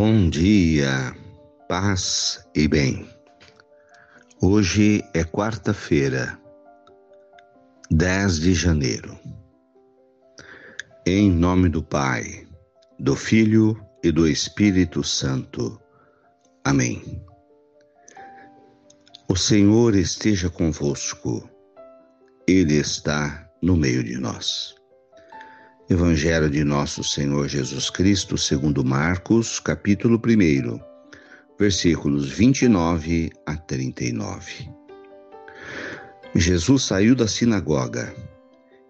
Bom dia, paz e bem. Hoje é quarta-feira, 10 de janeiro. Em nome do Pai, do Filho e do Espírito Santo. Amém. O Senhor esteja convosco, Ele está no meio de nós. Evangelho de Nosso Senhor Jesus Cristo, segundo Marcos, capítulo 1, versículos 29 a 39. Jesus saiu da sinagoga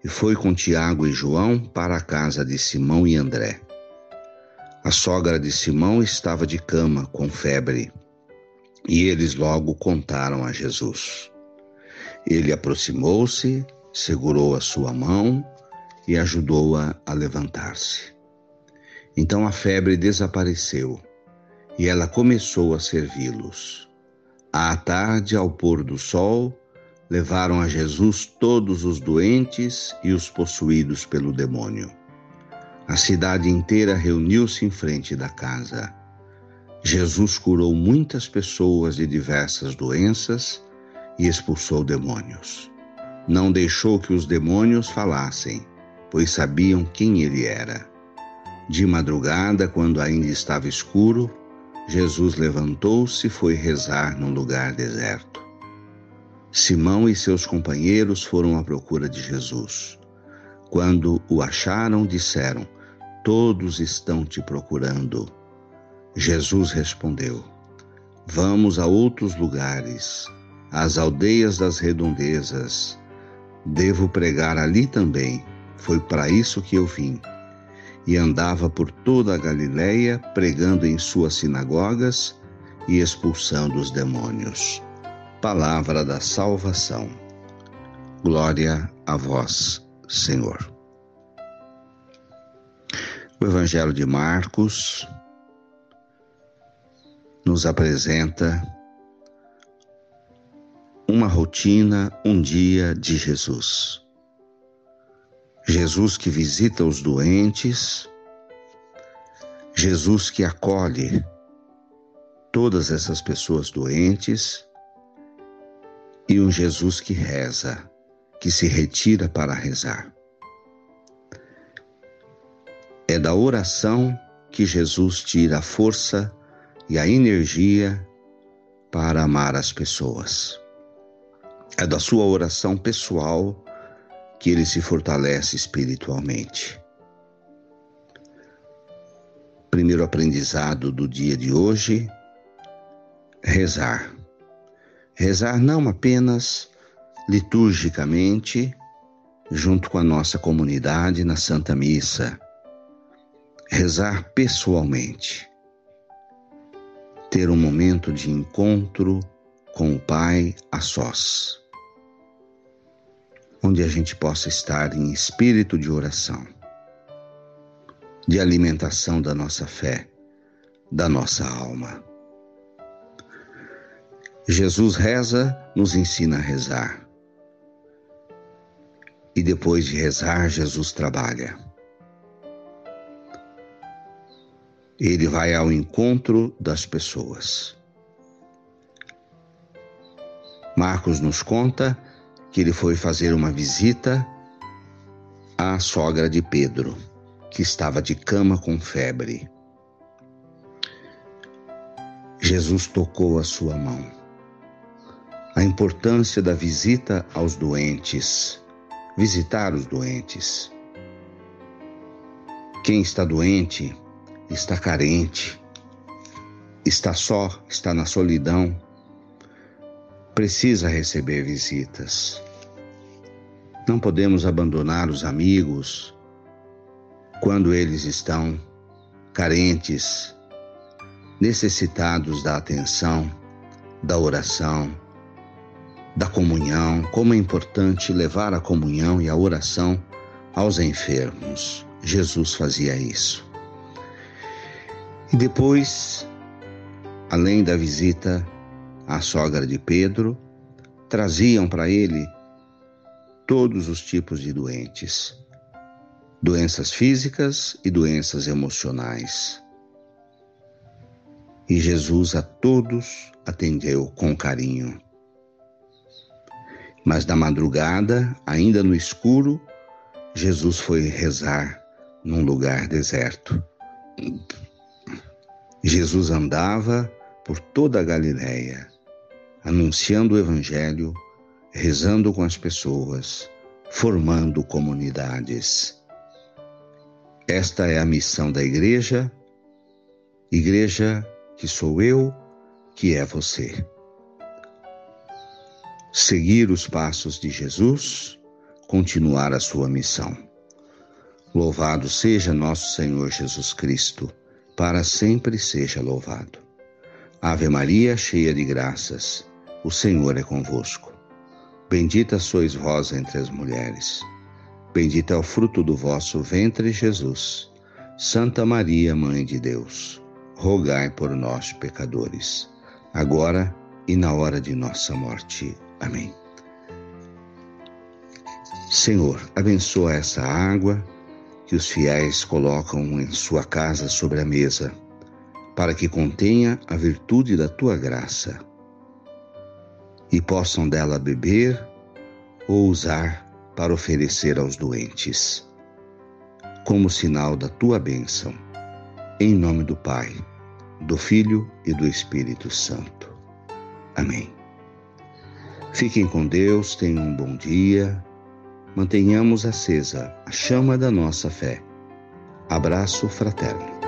e foi com Tiago e João para a casa de Simão e André. A sogra de Simão estava de cama com febre e eles logo contaram a Jesus. Ele aproximou-se, segurou a sua mão e ajudou-a a, levantar-se. Então a febre desapareceu e ela começou a servi-los. À tarde, ao pôr do sol, levaram a Jesus todos os doentes e os possuídos pelo demônio. A cidade inteira reuniu-se em frente da casa. Jesus curou muitas pessoas de diversas doenças e expulsou demônios. Não deixou que os demônios falassem, pois sabiam quem ele era. De madrugada, quando ainda estava escuro, Jesus levantou-se e foi rezar num lugar deserto. Simão e seus companheiros foram à procura de Jesus. Quando o acharam, disseram: Todos estão te procurando. Jesus respondeu: Vamos a outros lugares, às aldeias das redondezas. Devo pregar ali também foi para isso que eu vim. E andava por toda a Galiléia, pregando em suas sinagogas e expulsando os demônios. Palavra da salvação. Glória a vós, Senhor. O Evangelho de Marcos nos apresenta uma rotina, um dia de Jesus. Jesus que visita os doentes, Jesus que acolhe todas essas pessoas doentes e um Jesus que reza, que se retira para rezar. É da oração que Jesus tira a força e a energia para amar as pessoas. É da sua oração pessoal que ele se fortalece espiritualmente. Primeiro aprendizado do dia de hoje: rezar. Rezar não apenas liturgicamente, junto com a nossa comunidade na Santa Missa. Rezar pessoalmente. Ter um momento de encontro com o Pai a sós onde a gente possa estar em espírito de oração, de alimentação da nossa fé, da nossa alma. Jesus reza, nos ensina a rezar. E depois de rezar, Jesus trabalha. Ele vai ao encontro das pessoas. Marcos nos conta que ele foi fazer uma visita à sogra de Pedro, que estava de cama com febre. Jesus tocou a sua mão. A importância da visita aos doentes, visitar os doentes. Quem está doente está carente, está só, está na solidão, precisa receber visitas. Não podemos abandonar os amigos quando eles estão carentes, necessitados da atenção, da oração, da comunhão. Como é importante levar a comunhão e a oração aos enfermos. Jesus fazia isso. E depois, além da visita a sogra de Pedro, traziam para ele todos os tipos de doentes, doenças físicas e doenças emocionais. E Jesus a todos atendeu com carinho. Mas na madrugada, ainda no escuro, Jesus foi rezar num lugar deserto. Jesus andava por toda a Galiléia, anunciando o Evangelho, rezando com as pessoas, formando comunidades. Esta é a missão da igreja, igreja que sou eu, que é você. Seguir os passos de Jesus, continuar a sua missão. Louvado seja nosso Senhor Jesus Cristo, para sempre seja louvado. Ave Maria, cheia de graças, o Senhor é convosco. Bendita sois vós entre as mulheres. Bendito é o fruto do vosso ventre, Jesus. Santa Maria, Mãe de Deus, rogai por nós, pecadores, agora e na hora de nossa morte. Amém. Senhor, abençoa essa água que os fiéis colocam em sua casa sobre a mesa, para que contenha a virtude da tua graça e possam dela beber ou usar para oferecer aos doentes, como sinal da tua bênção. Em nome do Pai, do Filho e do Espírito Santo. Amém. Fiquem com Deus, tenham um bom dia, mantenhamos acesa a chama da nossa fé. Abraço fraterno.